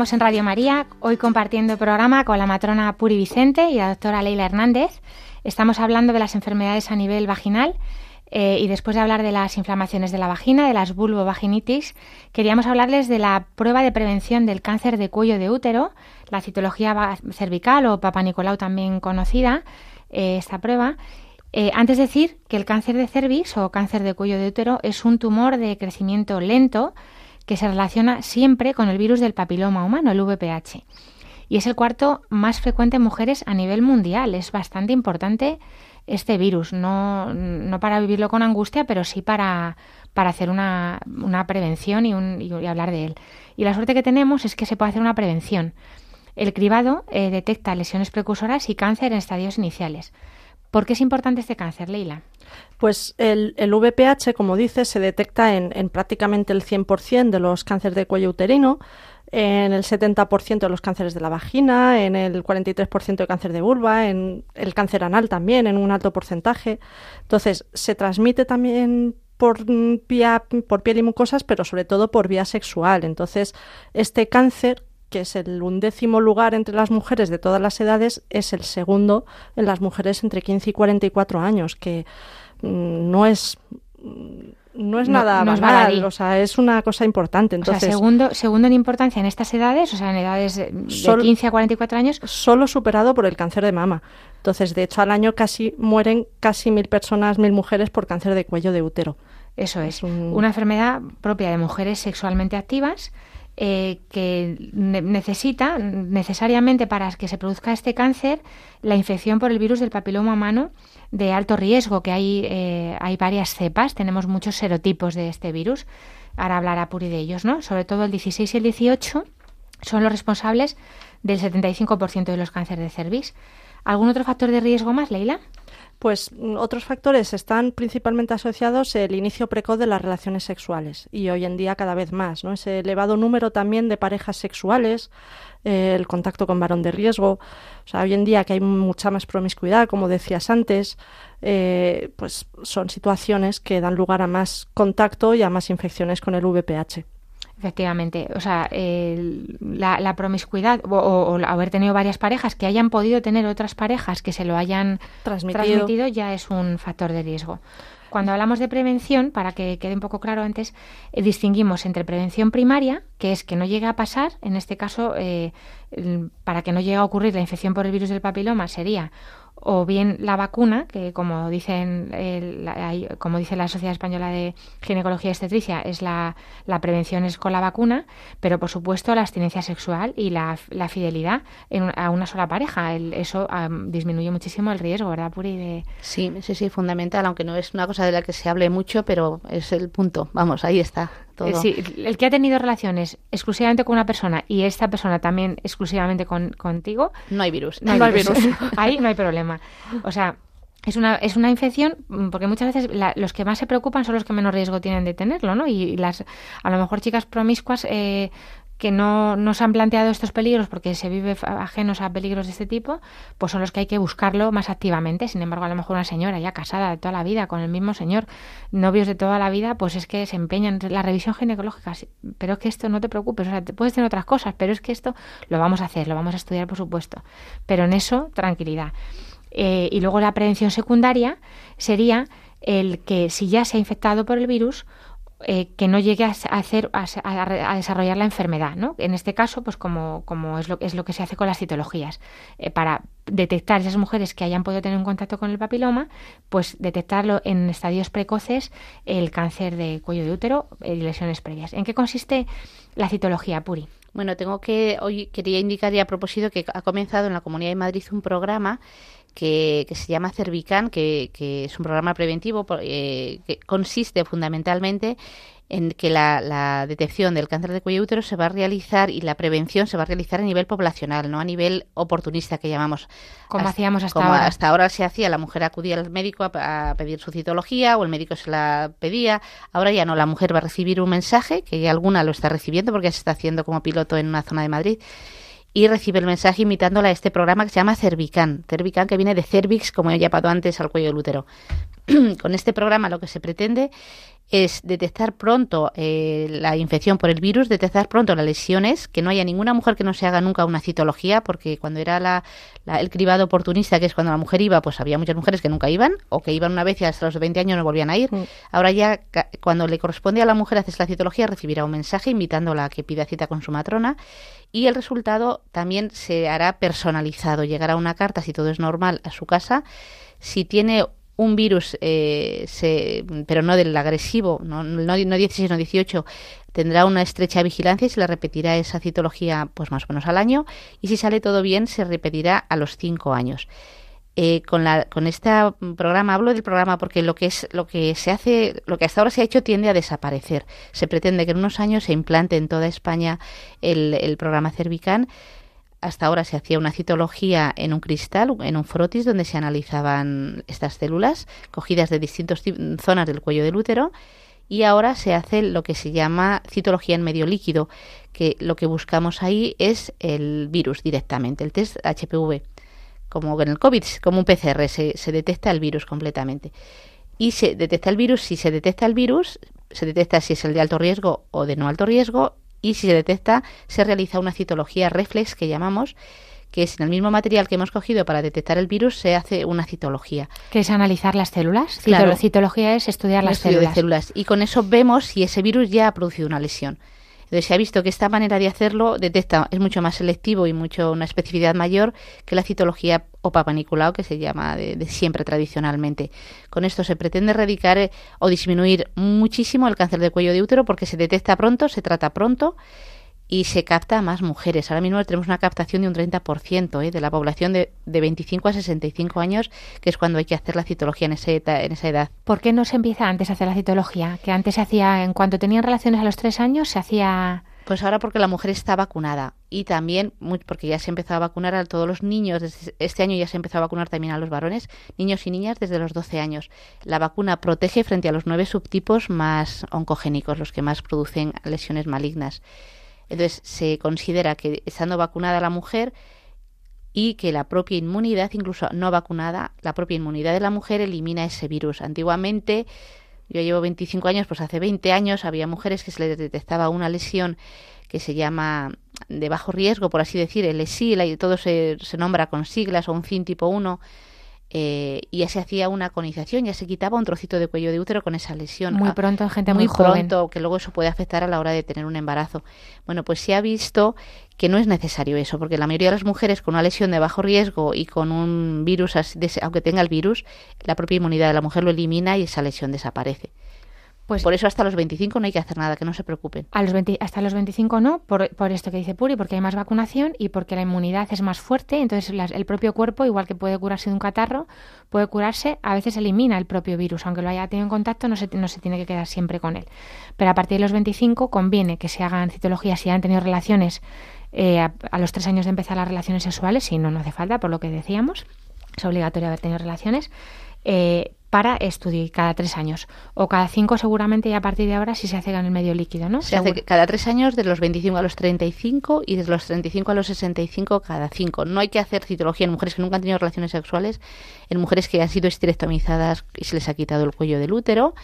En Radio María, hoy compartiendo el programa con la matrona Puri Vicente y la doctora Leila Hernández. Estamos hablando de las enfermedades a nivel vaginal eh, y después de hablar de las inflamaciones de la vagina, de las vulvovaginitis, queríamos hablarles de la prueba de prevención del cáncer de cuello de útero, la citología cervical o Papa Nicolau también conocida, eh, esta prueba. Eh, antes decir que el cáncer de cervix o cáncer de cuello de útero es un tumor de crecimiento lento que se relaciona siempre con el virus del papiloma humano, el VPH. Y es el cuarto más frecuente en mujeres a nivel mundial. Es bastante importante este virus, no, no para vivirlo con angustia, pero sí para, para hacer una, una prevención y, hablar de él. Y la suerte que tenemos es que se puede hacer una prevención. El cribado eh, detecta lesiones precursoras y cáncer en estadios iniciales. ¿Por qué es importante este cáncer, Leila? Pues el, el VPH, como dices, se detecta en, en prácticamente el 100% de los cánceres de cuello uterino, en el 70% de los cánceres de la vagina, en el 43% de cáncer de vulva, en el cáncer anal también, en un alto porcentaje. Entonces, se transmite también por vía, por piel y mucosas, pero sobre todo por vía sexual. Entonces, este cáncer que es el undécimo lugar entre las mujeres de todas las edades, es el segundo en las mujeres entre 15 y 44 años, que mm, no es mm, no es No- nada no es banal, o sea, es una cosa importante. O sea, Entonces, segundo, segundo en importancia en estas edades, o sea, en edades de, de Sol- 15 a 44 años, solo superado por el cáncer de mama. Entonces, de hecho, al año casi mueren casi mil personas, mil mujeres por cáncer de cuello de útero. Eso es, Es un- una enfermedad propia de mujeres sexualmente activas eh, que ne- necesita necesariamente para que se produzca este cáncer la infección por el virus del papiloma humano de alto riesgo, que hay, eh, hay varias cepas, tenemos muchos serotipos de este virus. Ahora hablará Puri de ellos, ¿no? Sobre todo el 16 y el 18 son los responsables del 75% de los cánceres de cervix. ¿Algún otro factor de riesgo más, Leila? Pues mm, otros factores están principalmente asociados el inicio precoz de las relaciones sexuales y hoy en día cada vez más, ¿no? Ese elevado número también de parejas sexuales, eh, el contacto con varón de riesgo, o sea, hoy en día que hay mucha más promiscuidad, como decías antes, eh, pues son situaciones que dan lugar a más contacto y a más infecciones con el VPH. Efectivamente, o sea, el- la, la promiscuidad o, o- o haber tenido varias parejas que hayan podido tener otras parejas que se lo hayan Transmitido. transmitido ya es un factor de riesgo. Cuando hablamos de prevención, para que quede un poco claro antes, eh, distinguimos entre prevención primaria, que es que no llegue a pasar, en este caso, eh, para que no llegue a ocurrir la infección por el virus del papiloma, sería o bien la vacuna, que como dicen el- como dice la Sociedad Española de Ginecología y Obstetricia, es la, la prevención es con la vacuna, pero por supuesto la abstinencia sexual y la, la fidelidad en a una sola pareja. El- eso am, disminuye muchísimo el riesgo, ¿verdad, Puri? De, Sí, sí, sí, fundamental, aunque no es una cosa de la que se hable mucho, pero es el punto. Vamos, ahí está todo. Sí, el que ha tenido relaciones exclusivamente con una persona y esta persona también exclusivamente con, contigo, No hay virus. no hay, virus. Ahí no hay problema. O sea, es una, es una infección mm, porque muchas veces la- los que más se preocupan son los que menos riesgo tienen de tenerlo, ¿no? Y, las a lo mejor chicas promiscuas eh, que no, no se han planteado estos peligros porque se vive ajenos a peligros de este tipo, pues son los que hay que buscarlo más activamente. Sin embargo, a lo mejor una señora ya casada de toda la vida con el mismo señor, novios de toda la vida, pues es que se empeñan la revisión ginecológica. Pero es que esto no te preocupes, o sea, te puedes tener otras cosas, pero es que esto lo vamos a hacer, lo vamos a estudiar, por supuesto. Pero en eso, tranquilidad. Eh, y luego la prevención secundaria sería el que si ya se ha infectado por el virus, eh, que no llegue a, hacer a, a desarrollar la enfermedad, ¿no? En este caso, pues como, como es lo es lo que se hace con las citologías, eh, para detectar esas mujeres que hayan podido tener un contacto con el papiloma, pues detectarlo en estadios precoces el cáncer de cuello de útero y lesiones previas. ¿En qué consiste la citología, Puri? Bueno, tengo que hoy quería indicar y a propósito que ha comenzado en la Comunidad de Madrid un programa que, que se llama Cervican, que, que es un programa preventivo eh, que consiste fundamentalmente en que la, la detección del cáncer de cuello útero se va a realizar y la prevención se va a realizar a nivel poblacional, no a nivel oportunista que llamamos. Como hacíamos hasta como ahora. hasta ahora se hacía, la mujer acudía al médico a, a pedir su citología o el médico se la pedía. Ahora ya no, la mujer va a recibir un mensaje, que alguna lo está recibiendo porque se está haciendo como piloto en una zona de Madrid, y recibe el mensaje invitándola a este programa que se llama Cervican. Cervican que viene de cervix, como he llamado antes al cuello del útero. Con este programa lo que se pretende es detectar pronto eh, la infección por el virus, detectar pronto las lesiones, que no haya ninguna mujer que no se haga nunca una citología, porque cuando era la, la- el cribado oportunista, que es cuando la mujer iba, pues había muchas mujeres que nunca iban, o que iban una vez y hasta los 20 años no volvían a ir. Mm. Ahora ya, cuando le corresponde a la mujer hacer la citología, recibirá un mensaje invitándola a que pida cita con su matrona y el resultado también se hará personalizado. Llegará una carta, si todo es normal, a su casa. Si tiene un virus, eh, se- pero no del agresivo, no, no, no 16, no 18, tendrá una estrecha vigilancia y se le repetirá esa citología pues más o menos al año. Y si sale todo bien, se repetirá a los 5 años. Eh, con la con este programa hablo del programa porque lo que es lo que se hace lo que hasta ahora se ha hecho tiende a desaparecer se pretende que en unos años se implante en toda España el, el programa Cervican hasta ahora se hacía una citología en un cristal, en un frotis, donde se analizaban estas células cogidas de distintas ti- zonas del cuello del útero. Y ahora se hace lo que se llama citología en medio líquido, que lo que buscamos ahí es el virus directamente, el test HPV. Como en el COVID, como un PCR, se, se detecta el virus completamente. Y se detecta el virus, si se detecta el virus, se detecta si es el de alto riesgo o de no alto riesgo, y si se detecta, se realiza una citología reflex que llamamos, que es en el mismo material que hemos cogido para detectar el virus, se hace una citología. ¿Qué es analizar las células? Claro. Citología es estudiar las estudio células. de células. Y con eso vemos si ese virus ya ha producido una lesión. Entonces se ha visto que esta manera de hacerlo detecta, es mucho más selectivo y mucho una especificidad mayor que la citología o Papa que se llama de, de siempre tradicionalmente. Con esto se pretende erradicar eh, o disminuir muchísimo el cáncer de cuello de útero porque se detecta pronto, se trata pronto y se capta a más mujeres. Ahora mismo tenemos una captación de un 30% ¿eh? de la población de, de 25 a 65 años, que es cuando hay que hacer la citología en, ese en esa edad. ¿Por qué no se empieza antes a hacer la citología? Que antes se hacía, en cuanto tenían relaciones a los tres años, se hacía... Pues ahora porque la mujer está vacunada y también porque ya se empezó a vacunar a todos los niños, desde este año ya se empezó a vacunar también a los varones, niños y niñas desde los 12 años. La vacuna protege frente a los nueve subtipos más oncogénicos, los que más producen lesiones malignas. Entonces se considera que estando vacunada la mujer y que la propia inmunidad, incluso no vacunada, la propia inmunidad de la mujer elimina ese virus. Antiguamente, yo llevo 25 años, pues hace 20 años había mujeres que se les detectaba una lesión que se llama de bajo riesgo, por así decir, el ESIL, y todo se, se nombra con siglas o un FIN tipo 1, eh, y ya se hacía una conización, ya se quitaba un trocito de cuello de útero con esa lesión. Muy Ah, pronto en gente muy, muy joven. pronto, que luego eso puede afectar a la hora de tener un embarazo. Bueno, pues se ha visto que no es necesario eso, porque la mayoría de las mujeres con una lesión de bajo riesgo y con un virus, así de ese- aunque tenga el virus, la propia inmunidad de la mujer lo elimina y esa lesión desaparece. Pues Por eso hasta los 25 no hay que hacer nada, que no se preocupen. a los 20 hasta los 25 no, por, por esto que dice Puri, porque hay más vacunación y porque la inmunidad es más fuerte, entonces las- el propio cuerpo, igual que puede curarse de un catarro, puede curarse, a veces elimina el propio virus, aunque lo haya tenido en contacto, no se, no se tiene que quedar siempre con él. Pero a partir de los 25 conviene que se hagan citologías si han tenido relaciones eh, a, a los tres años de empezar las relaciones sexuales, si no, no hace falta, por lo que decíamos, es obligatorio haber tenido relaciones. eh, para estudio y cada tres años o cada cinco seguramente y a partir de ahora si se hace en el medio líquido, ¿no? Se hace Seguro. cada tres años, de los 25 a los 35 y de los 35 a los 65 cada cinco. No hay que hacer citología en mujeres que nunca han tenido relaciones sexuales, en mujeres que han sido esterectomizadas y se les ha quitado el cuello del útero,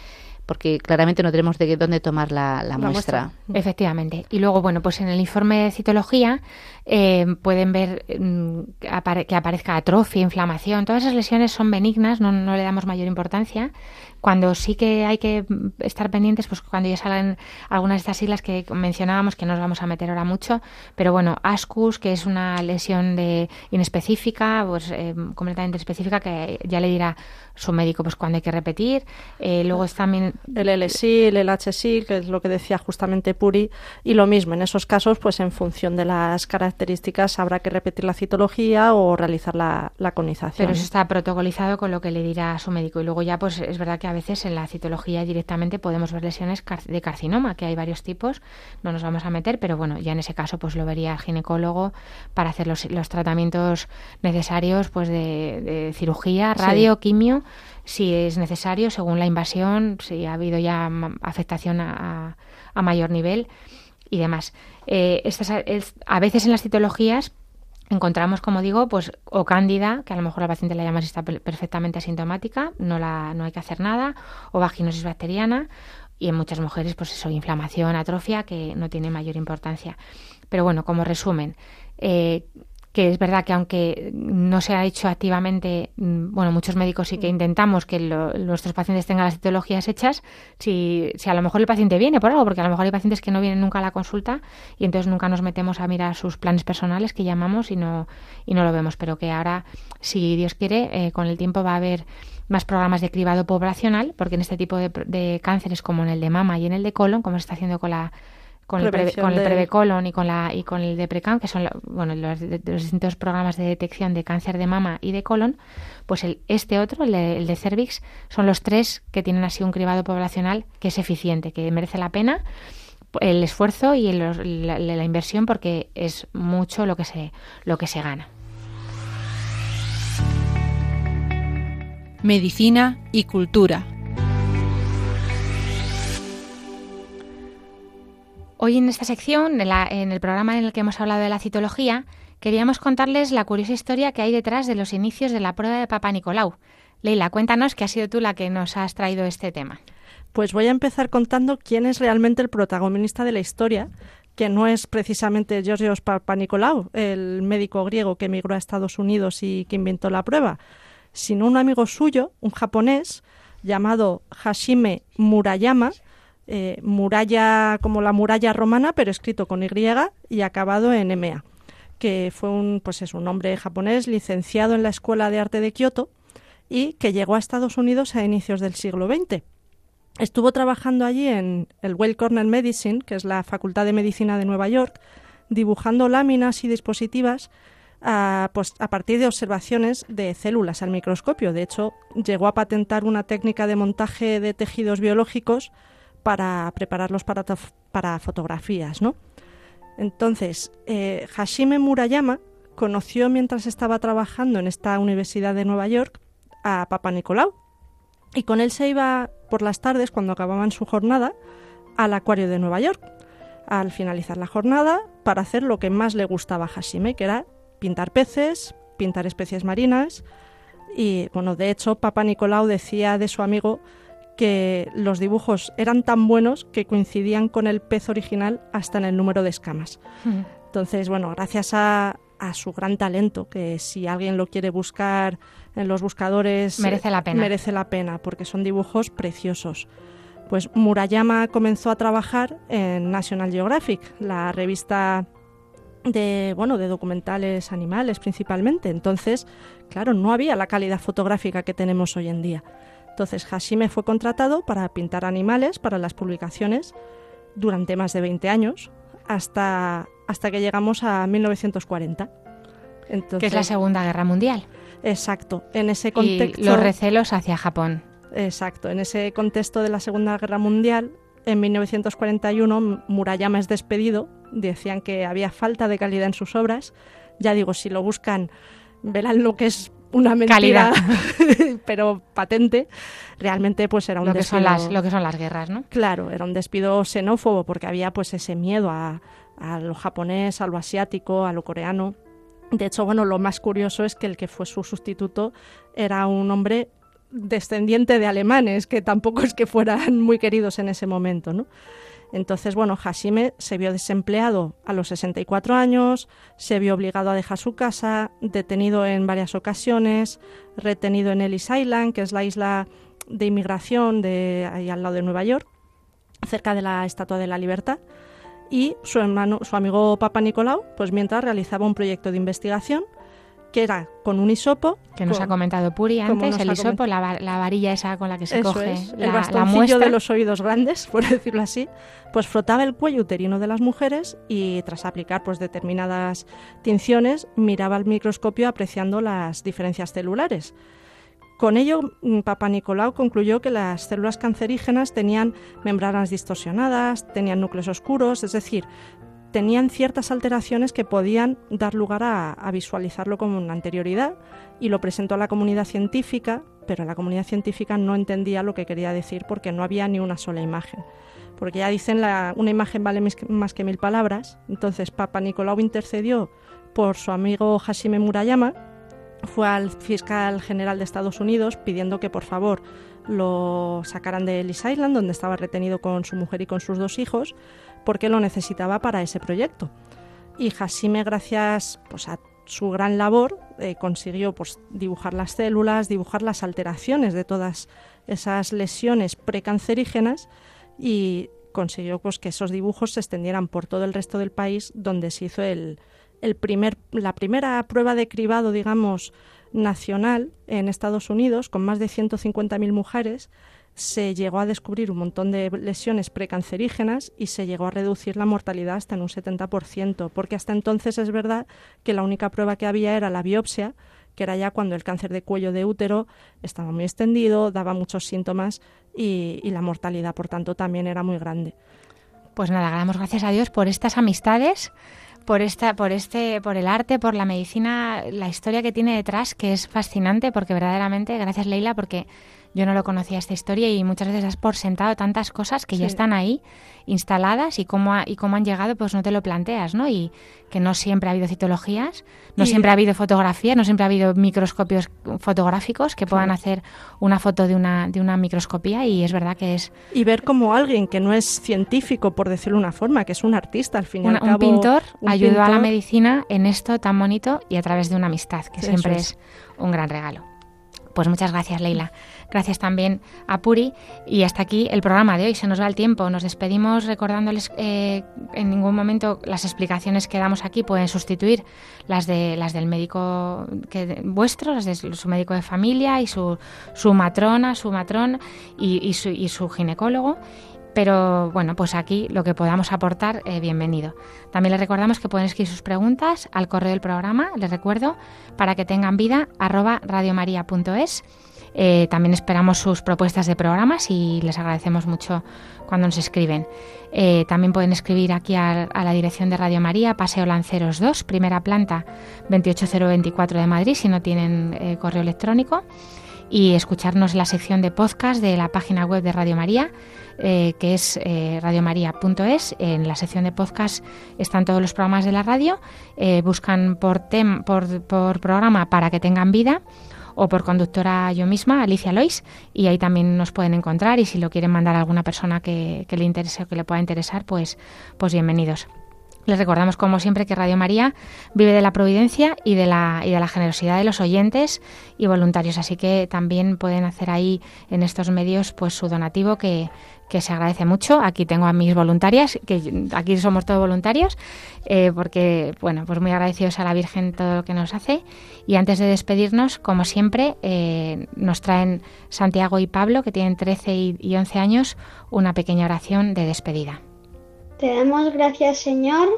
porque claramente no tenemos de dónde tomar la, la La muestra. muestra. Efectivamente. Y luego, bueno, pues en el informe de citología eh, pueden ver mm, que apare- que aparezca atrofia, inflamación. Todas esas lesiones son benignas, no, no le damos mayor importancia. Cuando sí que hay que estar pendientes, pues cuando ya salgan algunas de estas siglas que mencionábamos, que no nos vamos a meter ahora mucho, pero bueno, ASCUS, que es una lesión de inespecífica, pues eh, completamente específica, que ya le dirá su médico pues cuando hay que repetir. Eh, luego es también El LSIL, el HSIL, que es lo que decía justamente Puri, y lo mismo, en esos casos, pues en función de las características habrá que repetir la citología o realizar la, la conización. Pero eso está protocolizado con lo que le dirá su médico. Y luego ya, pues es verdad que a veces en la citología directamente podemos ver lesiones car- de carcinoma, que hay varios tipos, no nos vamos a meter, pero bueno, ya en ese caso pues lo vería el ginecólogo para hacer los, los tratamientos necesarios pues de, de cirugía, Sí. radio, quimio, si es necesario, según la invasión, si ha habido ya afectación a, a- a mayor nivel y demás. Eh, estas, es- a veces en las citologías encontramos, como digo, pues o cándida, que a lo mejor la paciente la llama si está per- perfectamente asintomática, no, la, no hay que hacer nada, o vaginosis bacteriana, y en muchas mujeres, pues eso, inflamación, atrofia, que no tiene mayor importancia. Pero bueno, como resumen, eh, que es verdad que aunque no se ha hecho activamente, mm, bueno, muchos médicos sí que intentamos que lo- nuestros pacientes tengan las citologías hechas, si, si a lo mejor el paciente viene por algo, porque a lo mejor hay pacientes que no vienen nunca a la consulta y entonces nunca nos metemos a mirar sus planes personales que llamamos y no, y no lo vemos, pero que ahora, si Dios quiere, eh, con el tiempo va a haber más programas de cribado poblacional, porque en este tipo de, de cánceres como en el de mama y en el de colon, como se está haciendo con la con el, preve- con el prevecolon y con la y con el deprecam, que son la- bueno, los, los distintos programas de detección de cáncer de mama y de colon, pues el, este otro, el de, el de cervix, son los tres que tienen así un cribado poblacional que es eficiente, que merece la pena el esfuerzo y el- la, la inversión porque es mucho lo que se lo que se gana. Medicina y cultura. Hoy en esta sección, en, la- en el programa en el que hemos hablado de la citología, queríamos contarles la curiosa historia que hay detrás de los inicios de la prueba de Papa Nicolau. Leila, cuéntanos que has sido tú la que nos has traído este tema. Pues voy a empezar contando quién es realmente el protagonista de la historia, que no es precisamente Georgios Papanikolaou, el médico griego que emigró a Estados Unidos y que inventó la prueba, sino un amigo suyo, un japonés, llamado Hashime Murayama, eh, muralla como la muralla romana, pero escrito con Y y acabado en MA, que fue un, pues es un hombre japonés licenciado en la Escuela de Arte de Kioto y que llegó a Estados Unidos a inicios del siglo XX. Estuvo trabajando allí en el Weill Cornell Medicine, que es la Facultad de Medicina de Nueva York, dibujando láminas y dispositivas a, pues, a partir de observaciones de células al microscopio. De hecho, llegó a patentar una técnica de montaje de tejidos biológicos para prepararlos para, para fotografías. ¿no? Entonces, eh, Hashime Murayama conoció mientras estaba trabajando en esta Universidad de Nueva York a Papa Nicolau y con él se iba por las tardes, cuando acababan su jornada, al acuario de Nueva York, al finalizar la jornada, para hacer lo que más le gustaba a Hashime, que era pintar peces, pintar especies marinas. Y bueno, de hecho, Papa Nicolau decía de su amigo que los dibujos eran tan buenos que coincidían con el pez original hasta en el número de escamas. Entonces, bueno, gracias a, a su gran talento, que si alguien lo quiere buscar en los buscadores... Merece la pena. Merece la pena, porque son dibujos preciosos. Pues Murayama comenzó a trabajar en National Geographic, la revista de, bueno, de documentales animales principalmente. Entonces, claro, no había la calidad fotográfica que tenemos hoy en día. Entonces, Hashime fue contratado para pintar animales para las publicaciones durante más de 20 años, hasta, hasta que llegamos a 1940. Entonces, que es la Segunda Guerra Mundial. Exacto, en ese Y contexto. los recelos hacia Japón. Exacto, en ese contexto de la Segunda Guerra Mundial, en 1941 Murayama es despedido. Decían que había falta de calidad en sus obras. Ya digo, si lo buscan, verán lo que es una mentira, pero patente. Realmente, pues era un Lo que, son despido- las, lo que son las guerras, ¿no? Claro, era un despido xenófobo porque había pues ese miedo a, a lo japonés, a lo asiático, a lo coreano. De hecho, bueno, lo más curioso es que el que fue su sustituto era un hombre descendiente de alemanes, que tampoco es que fueran muy queridos en ese momento, ¿no? Entonces, bueno, Hashime se vio desempleado a los 64 años, se vio obligado a dejar su casa, detenido en varias ocasiones, retenido en Ellis Island, que es la isla de inmigración de ahí al lado de Nueva York, cerca de la Estatua de la Libertad. Y su hermano, su amigo Papa Nicolau, pues mientras realizaba un proyecto de investigación que era con un hisopo. Que nos con- ha comentado Puri antes, el hisopo, la, va- la varilla esa con la que se Eso coge es, la, el bastoncillo de los oídos grandes, por decirlo así, pues frotaba el cuello uterino de las mujeres y tras aplicar pues determinadas tinciones miraba al microscopio apreciando las diferencias celulares. Con ello, mm, Papa Nicolau concluyó que las células cancerígenas tenían membranas distorsionadas, tenían núcleos oscuros, es decir, tenían ciertas alteraciones que podían dar lugar a, visualizarlo con una anterioridad y lo presentó a la comunidad científica, pero la comunidad científica no entendía lo que quería decir porque no había ni una sola imagen. porque ya dicen una imagen vale más que mil palabras. Entonces Papa Nicolau intercedió por su amigo Hashime Murayama, fue al fiscal general de Estados Unidos pidiendo que por favor lo sacaran de Ellis Island, donde estaba retenido con su mujer y con sus dos hijos, porque lo necesitaba para ese proyecto. Y Hashime, gracias pues, a su gran labor, eh, consiguió pues, dibujar las células, dibujar las alteraciones de todas esas lesiones precancerígenas y consiguió pues, que esos dibujos se extendieran por todo el resto del país, donde se hizo el, el primer, la primera prueba de cribado, digamos, nacional en Estados Unidos, con más de 150.000 mujeres, se llegó a descubrir un montón de lesiones precancerígenas y se llegó a reducir la mortalidad hasta en un 70%, porque hasta entonces es verdad que la única prueba que había era la biopsia, que era ya cuando el cáncer de cuello de útero estaba muy extendido, daba muchos síntomas y, la mortalidad, por tanto, también era muy grande. Pues nada, damos gracias a Dios por estas amistades, por esta, por este, por el arte, por la medicina, la historia que tiene detrás, que es fascinante, porque verdaderamente, gracias Leila, porque yo no lo conocía esta historia y muchas veces has por sentado tantas cosas que ya están ahí instaladas y cómo, ha- y cómo han llegado, pues no te lo planteas, ¿no? Y que no siempre ha habido citologías, no Y- siempre ha habido fotografía, no siempre ha habido microscopios fotográficos que puedan Claro. hacer una foto de una, de una microscopía y es verdad que es Y ver como alguien que no es científico, por decirlo de una forma, que es un artista, al fin y Una- al cabo. un pintor un ayudó a la medicina en esto tan bonito y a través de una amistad, que Eso siempre es. es. un gran regalo. Pues muchas gracias, Leila. Gracias también a Puri. Y hasta aquí el programa de hoy. Se nos va el tiempo. Nos despedimos recordándoles eh, en ningún momento las explicaciones que damos aquí pueden sustituir las de las del médico vuestro, las de su médico de familia y su, su matrona, su matrón y su, y su ginecólogo. Pero bueno, pues aquí lo que podamos aportar, eh, bienvenido. También les recordamos que pueden escribir sus preguntas al correo del programa, les recuerdo, para que tengan vida, arroba radiomaria.es. Eh, también esperamos sus propuestas de programas y les agradecemos mucho cuando nos escriben. Eh, también pueden escribir aquí a, la dirección de Radio María, Paseo Lanceros 2, primera planta 28024 de Madrid, si no tienen correo electrónico y escucharnos en la sección de podcast de la página web de Radio María, eh, que es eh, radiomaria.es. En la sección de podcast están todos los programas de la radio. Eh, buscan por, tem- por, por programa para que tengan vida o por conductora yo misma, Alicia Lois, y ahí también nos pueden encontrar y si lo quieren mandar a alguna persona que, que le interese o que le pueda interesar, pues, pues bienvenidos. Les recordamos, como siempre, que Radio María vive de la providencia y de la, y de la generosidad de los oyentes y voluntarios. Así que también pueden hacer ahí en estos medios pues su donativo que, que se agradece mucho. Aquí tengo a mis voluntarias, que aquí somos todos voluntarios, eh, porque, bueno, pues muy agradecidos a la Virgen todo lo que nos hace. Y antes de despedirnos, como siempre, eh, nos traen Santiago y Pablo, que tienen 13 y, y 11 años, una pequeña oración de despedida. Te damos gracias, Señor,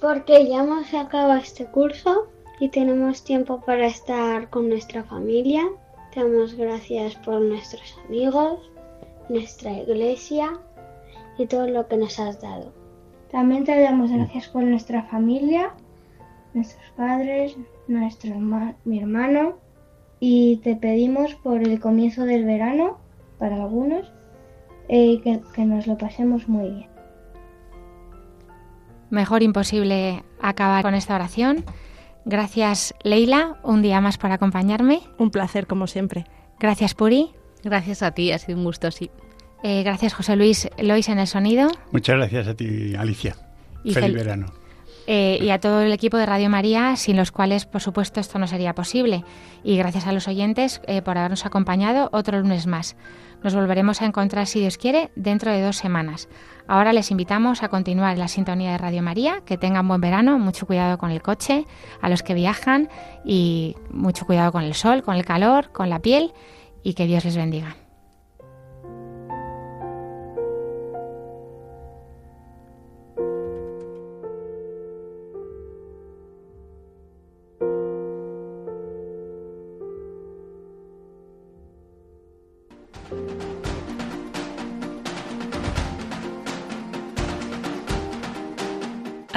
porque ya hemos acabado este curso y tenemos tiempo para estar con nuestra familia. Te damos gracias por nuestros amigos, nuestra iglesia y todo lo que nos has dado. También te damos gracias por nuestra familia, nuestros padres, nuestro mi hermano y te pedimos por el comienzo del verano, para algunos, eh, que, que nos lo pasemos muy bien. Mejor imposible acabar con esta oración. Gracias, Leila, un día más por acompañarme. Un placer, como siempre. Gracias, Puri. Gracias a ti, ha sido un gusto, sí. Eh, gracias, José Luis Lois, en el sonido. Muchas gracias a ti, Alicia. Y Feliz fel- verano. Eh, y a todo el equipo de Radio María, sin los cuales, por supuesto, esto no sería posible. Y gracias a los oyentes eh, por habernos acompañado otro lunes más. Nos volveremos a encontrar, si Dios quiere, dentro de dos semanas. Ahora les invitamos a continuar en la sintonía de Radio María, que tengan buen verano, mucho cuidado con el coche, a los que viajan y mucho cuidado con el sol, con el calor, con la piel y que Dios les bendiga.